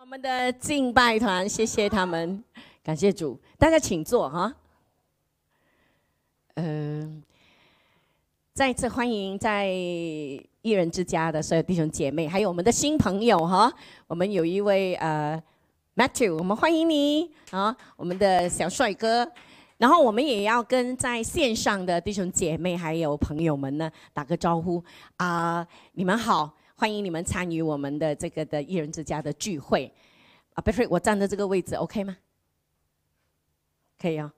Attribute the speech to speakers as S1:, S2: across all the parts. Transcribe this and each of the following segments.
S1: 我们的敬拜团，谢谢他们，感谢主，大家请坐哈。嗯，再次欢迎在一人之家的所有弟兄姐妹，还有我们的新朋友哈。我们有一位呃 Matthew，我们欢迎你啊，我们的小帅哥。然后我们也要跟在线上的弟兄姐妹还有朋友们呢打个招呼啊，你们好，欢迎你们参与我们的这个的一人之家的聚会。啊，Patrick，我站在这个位置，OK 吗？可以啊。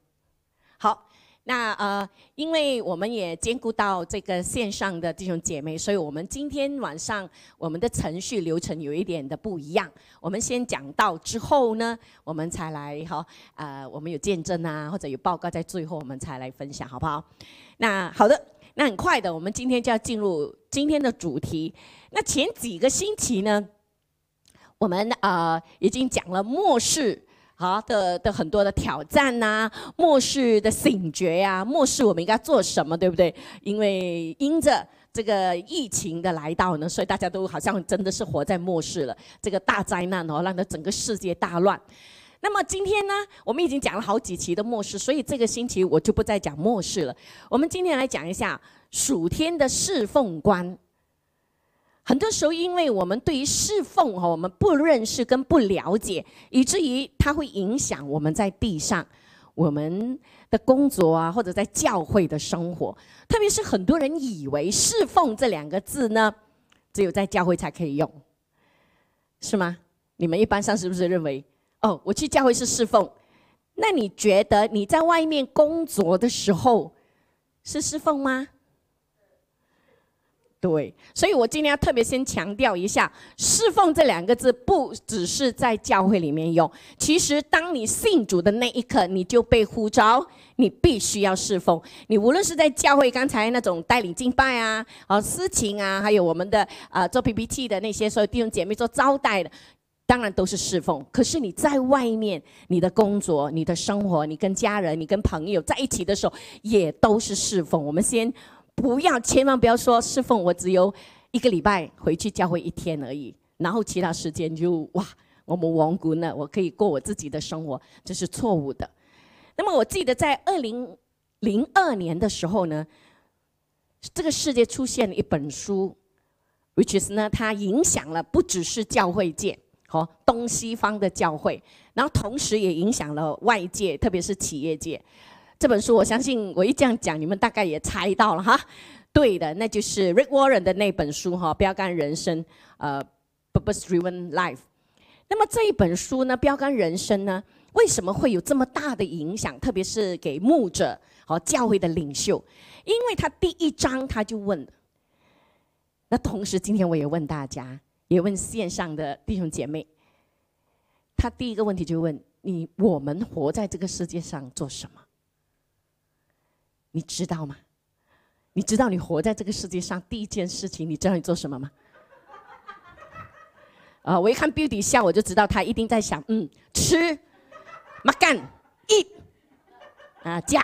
S1: 好，那呃，因为我们也兼顾到这个线上的弟兄姐妹，所以我们今天晚上我们的程序流程有一点的不一样。我们先讲到之后呢，我们才来哈，呃，我们有见证啊，或者有报告在最后，我们才来分享，好不好？那好的，那很快的，我们今天就要进入今天的主题。那前几个星期呢？我们啊已经讲了末世好的的很多的挑战呐，末世的醒觉呀，末世我们应该做什么，对不对？因为因着这个疫情的来到呢，所以大家都好像真的是活在末世了。这个大灾难哦，让它整个世界大乱。那么今天呢，我们已经讲了好几期的末世，所以这个星期我就不再讲末世了。我们今天来讲一下属天的侍奉观。很多时候，因为我们对于侍奉哈，我们不认识跟不了解，以至于它会影响我们在地上我们的工作啊，或者在教会的生活。特别是很多人以为侍奉这两个字呢，只有在教会才可以用，是吗？你们一般上是不是认为哦，我去教会是侍奉？那你觉得你在外面工作的时候是侍奉吗？对，所以我今天要特别先强调一下，“侍奉”这两个字不只是在教会里面用。其实，当你信主的那一刻，你就被呼召，你必须要侍奉。你无论是在教会，刚才那种带领敬拜啊、啊司琴啊，还有我们的啊做 PPT 的那些所有弟兄姐妹做招待的，当然都是侍奉。可是你在外面，你的工作、你的生活、你跟家人、你跟朋友在一起的时候，也都是侍奉。我们先。不要，千万不要说侍奉我只有一个礼拜回去教会一天而已，然后其他时间就哇，我们亡国呢，我可以过我自己的生活，这是错误的。那么我记得在二零零二年的时候呢，这个世界出现了一本书，which is 呢，它影响了不只是教会界和东西方的教会，然后同时也影响了外界，特别是企业界。这本书，我相信我一这样讲，你们大概也猜到了哈。对的，那就是 Rick Warren 的那本书哈，《标杆人生》呃，《Purpose Driven Life》。那么这一本书呢，《标杆人生》呢，为什么会有这么大的影响？特别是给牧者和教会的领袖，因为他第一章他就问。那同时，今天我也问大家，也问线上的弟兄姐妹，他第一个问题就问你：我们活在这个世界上做什么？你知道吗？你知道你活在这个世界上第一件事情，你知道你做什么吗？啊，我一看 Beauty 笑，我就知道他一定在想，嗯，吃，马干，eat，啊，加。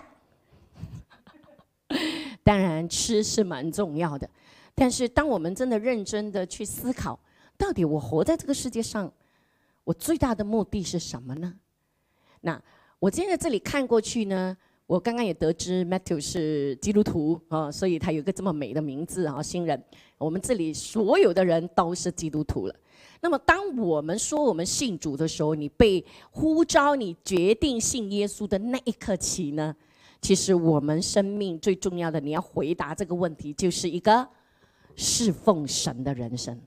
S1: 当然，吃是蛮重要的，但是当我们真的认真的去思考，到底我活在这个世界上，我最大的目的是什么呢？那我今天在这里看过去呢？我刚刚也得知 Matthew 是基督徒啊，所以他有个这么美的名字啊，新人。我们这里所有的人都是基督徒了。那么，当我们说我们信主的时候，你被呼召，你决定信耶稣的那一刻起呢，其实我们生命最重要的，你要回答这个问题，就是一个侍奉神的人生。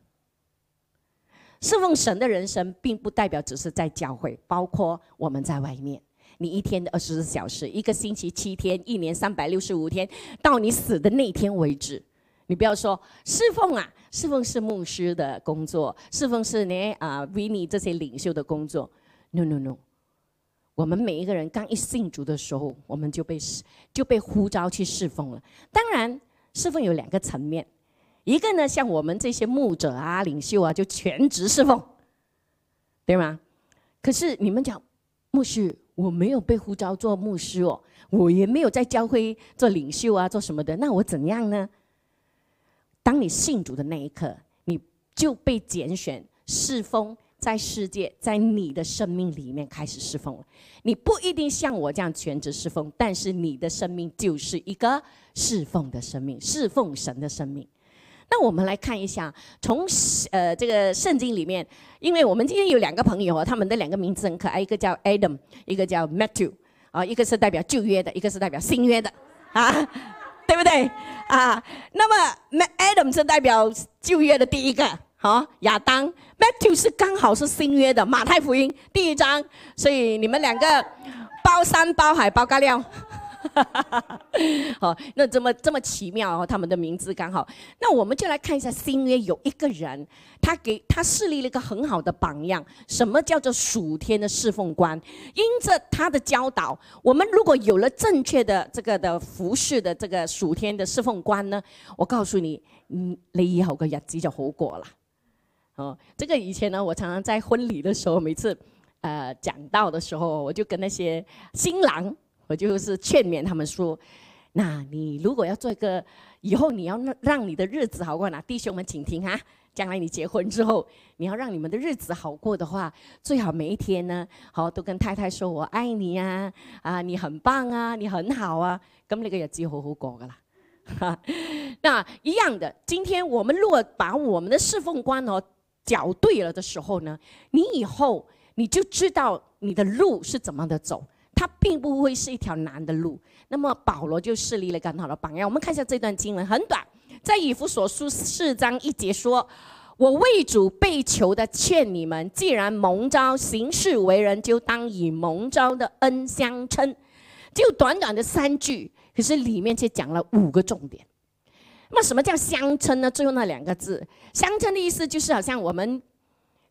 S1: 侍奉神的人生，并不代表只是在教会，包括我们在外面。你一天的二十四小时，一个星期七天，一年三百六十五天，到你死的那天为止，你不要说侍奉啊，侍奉是牧师的工作，侍奉是呢啊 v i n n 这些领袖的工作。No No No，我们每一个人刚一信主的时候，我们就被就被呼召去侍奉了。当然，侍奉有两个层面，一个呢像我们这些牧者啊、领袖啊，就全职侍奉，对吗？可是你们讲牧师。我没有被呼召做牧师哦，我也没有在教会做领袖啊，做什么的。那我怎样呢？当你信主的那一刻，你就被拣选侍奉在世界，在你的生命里面开始侍奉了。你不一定像我这样全职侍奉，但是你的生命就是一个侍奉的生命，侍奉神的生命。那我们来看一下，从呃这个圣经里面，因为我们今天有两个朋友哦，他们的两个名字很可爱，一个叫 Adam，一个叫 Matthew，啊，一个是代表旧约的，一个是代表新约的，啊，对不对？啊，那么 Adam 是代表旧约的第一个，好，亚当，Matthew 是刚好是新约的，马太福音第一章，所以你们两个包山包海包干料。好，那这么这么奇妙哦，他们的名字刚好。那我们就来看一下新约有一个人，他给他设立了一个很好的榜样。什么叫做属天的侍奉官？因着他的教导，我们如果有了正确的这个的服饰的这个属天的侍奉官呢，我告诉你，嗯，你以后个日子就好过了。哦，这个以前呢，我常常在婚礼的时候，每次呃讲到的时候，我就跟那些新郎。我就是劝勉他们说：，那你如果要做一个，以后你要让让你的日子好过，那弟兄们请听哈，将来你结婚之后，你要让你们的日子好过的话，最好每一天呢，好都跟太太说我爱你呀，啊，你很棒啊，你很好啊，咁那个日子好好过噶啦。哈 那一样的，今天我们如果把我们的侍奉观哦搅对了的时候呢，你以后你就知道你的路是怎么的走。它并不会是一条难的路。那么保罗就设立了很好的榜样。我们看一下这段经文，很短，在以弗所书四章一节说：“我为主被囚的，劝你们，既然蒙召行事为人，就当以蒙召的恩相称。”就短短的三句，可是里面却讲了五个重点。那么什么叫相称呢？最后那两个字，相称的意思就是好像我们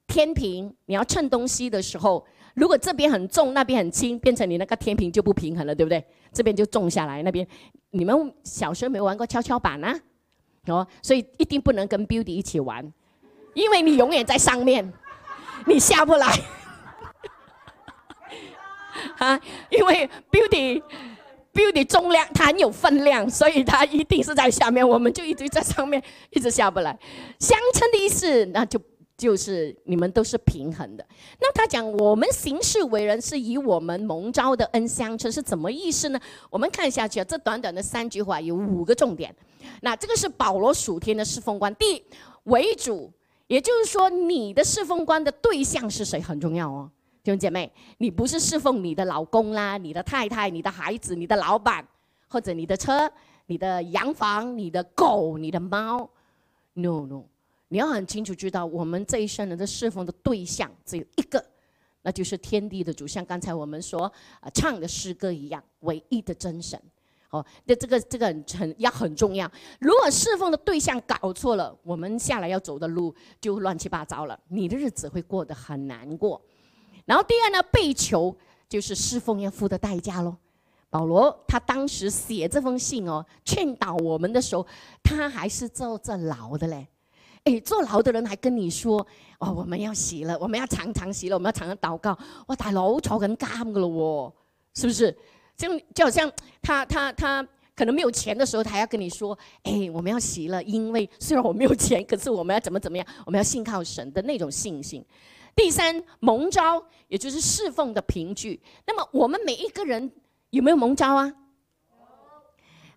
S1: 天平，你要称东西的时候。如果这边很重，那边很轻，变成你那个天平就不平衡了，对不对？这边就重下来，那边你们小时候没玩过跷跷板啊？哦，所以一定不能跟 Beauty 一起玩，因为你永远在上面，你下不来。啊，因为 Beauty Beauty 重量它很有分量，所以它一定是在下面，我们就一直在上面，一直下不来。相称的意思，那就。就是你们都是平衡的。那他讲我们行事为人是以我们蒙召的恩相称，是怎么意思呢？我们看下去啊，这短短的三句话有五个重点。那这个是保罗属天的侍奉观，第一为主，也就是说你的侍奉观的对象是谁很重要哦，弟兄姐妹，你不是侍奉你的老公啦、你的太太、你的孩子、你的老板，或者你的车、你的洋房、你的狗、你的猫，no no。你要很清楚知道，我们这一生人的侍奉的对象只有一个，那就是天地的主，像刚才我们所啊唱的诗歌一样，唯一的真神。哦，那这个这个很很要很重要。如果侍奉的对象搞错了，我们下来要走的路就乱七八糟了，你的日子会过得很难过。然后第二呢，被囚就是侍奉要付的代价喽。保罗他当时写这封信哦，劝导我们的时候，他还是坐着牢的嘞。哎，坐牢的人还跟你说：“哦，我们要洗了，我们要常常洗了，我们要常常祷告。”哇，大佬坐紧监噶咯，是不是？就就好像他他他可能没有钱的时候，他还要跟你说：“哎，我们要洗了，因为虽然我没有钱，可是我们要怎么怎么样？我们要信靠神的那种信心。”第三，蒙召也就是侍奉的凭据。那么我们每一个人有没有蒙召啊？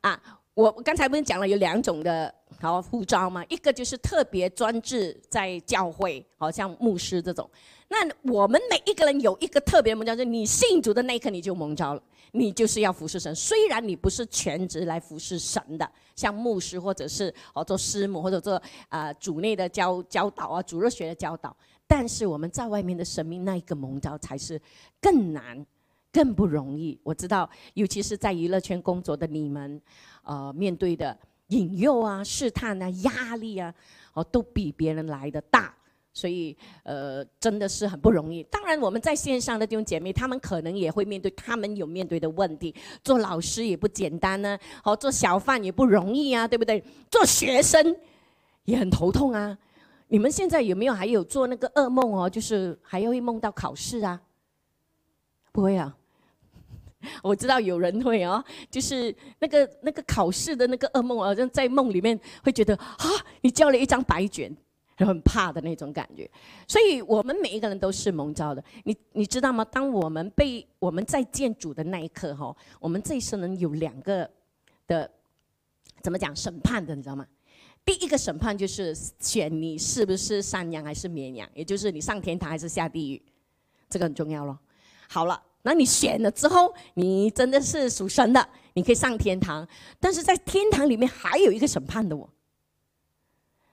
S1: 啊，我刚才不是讲了有两种的。好护照嘛，一个就是特别专制在教会，好像牧师这种。那我们每一个人有一个特别蒙召，就是你信主的那一刻你就蒙召了，你就是要服侍神。虽然你不是全职来服侍神的，像牧师或者是哦做师母或者做啊主内的教教导啊主热学的教导，但是我们在外面的生命那一个蒙召才是更难、更不容易。我知道，尤其是在娱乐圈工作的你们，呃，面对的。引诱啊，试探啊，压力啊，哦，都比别人来的大，所以呃，真的是很不容易。当然，我们在线上的弟兄姐妹，他们可能也会面对他们有面对的问题。做老师也不简单呢，哦，做小贩也不容易啊，对不对？做学生也很头痛啊。你们现在有没有还有做那个噩梦哦？就是还会梦到考试啊？不会啊。我知道有人会哦，就是那个那个考试的那个噩梦，好像在梦里面会觉得啊，你交了一张白卷，很怕的那种感觉。所以我们每一个人都是蒙召的。你你知道吗？当我们被我们在见主的那一刻哈，我们这一生人有两个的怎么讲审判的，你知道吗？第一个审判就是选你是不是山羊还是绵羊，也就是你上天堂还是下地狱，这个很重要咯。好了，那你选了之后，你真的是属神的，你可以上天堂。但是在天堂里面还有一个审判的我，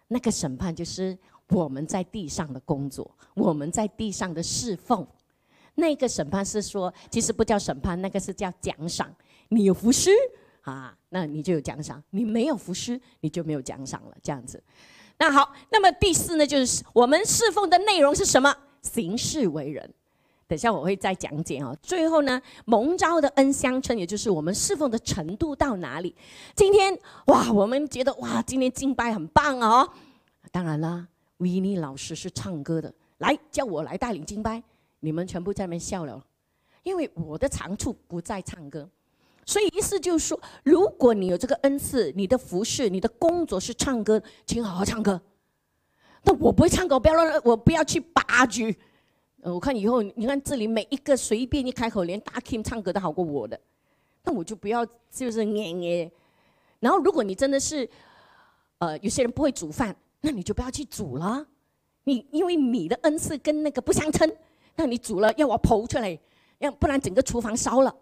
S1: 那个审判就是我们在地上的工作，我们在地上的侍奉。那个审判是说，其实不叫审判，那个是叫奖赏。你有服侍。啊，那你就有奖赏；你没有服侍，你就没有奖赏了。这样子，那好，那么第四呢，就是我们侍奉的内容是什么？行事为人。等下我会再讲解啊。最后呢，蒙召的恩相称，也就是我们侍奉的程度到哪里？今天哇，我们觉得哇，今天敬拜很棒哦。当然啦，维尼老师是唱歌的，来叫我来带领敬拜，你们全部在那边笑了，因为我的长处不在唱歌。所以意思就是说，如果你有这个恩赐，你的服饰、你的工作是唱歌，请好好唱歌。那我不会唱歌，不要乱，我不要去拔局。我看以后，你看这里每一个随便一开口，连大 Kim 唱歌都好过我的，那我就不要就是捏捏。然后，如果你真的是，呃，有些人不会煮饭，那你就不要去煮了。你因为你的恩赐跟那个不相称，那你煮了要我剖出来，要不然整个厨房烧了。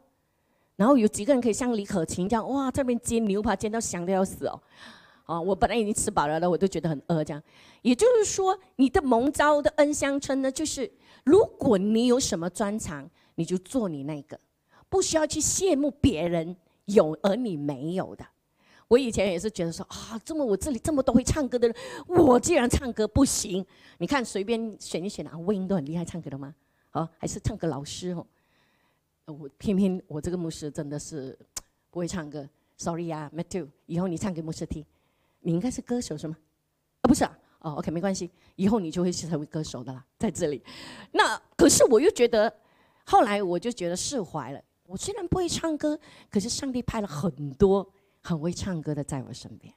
S1: 然后有几个人可以像李可晴这样哇，这边煎牛排煎到香的要死哦，啊，我本来已经吃饱了了，我都觉得很饿这样。也就是说，你的蒙召的恩相称呢，就是如果你有什么专长，你就做你那个，不需要去羡慕别人有而你没有的。我以前也是觉得说啊，这么我这里这么多会唱歌的人，我既然唱歌不行，你看随便选一选啊，Win 都很厉害唱歌的吗？啊，还是唱歌老师哦。我偏偏我这个牧师真的是不会唱歌，sorry 啊，Matthew，以后你唱给牧师听。你应该是歌手是吗？啊，不是啊，哦，OK，没关系，以后你就会成为歌手的啦，在这里。那可是我又觉得，后来我就觉得释怀了。我虽然不会唱歌，可是上帝派了很多很会唱歌的在我身边。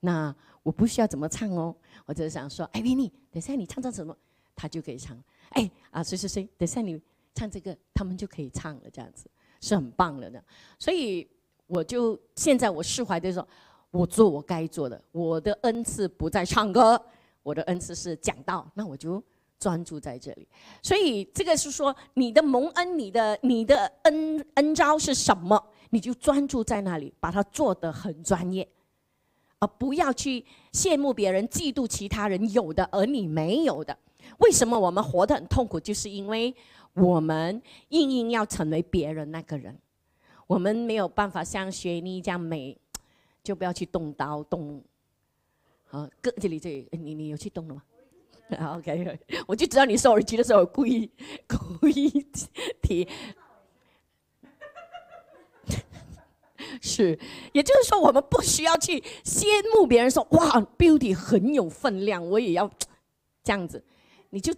S1: 那我不需要怎么唱哦，我只是想说，哎维尼等下你唱唱什么，他就可以唱。哎，啊，谁谁谁，等下你。唱这个，他们就可以唱了，这样子是很棒了的。所以我就现在我释怀的时候，我做我该做的。我的恩赐不在唱歌，我的恩赐是讲道，那我就专注在这里。所以这个是说，你的蒙恩，你的你的恩恩招是什么，你就专注在那里，把它做得很专业，而不要去羡慕别人、嫉妒其他人有的而你没有的。为什么我们活得很痛苦？就是因为。我们硬硬要成为别人那个人，我们没有办法像学妮这样美，就不要去动刀动。好，哥这里这里，你你有去动了吗？OK，我就知道你收耳机的时候故意故意提。是，也就是说，我们不需要去羡慕别人说哇，Beauty 很有分量，我也要这样子，你就。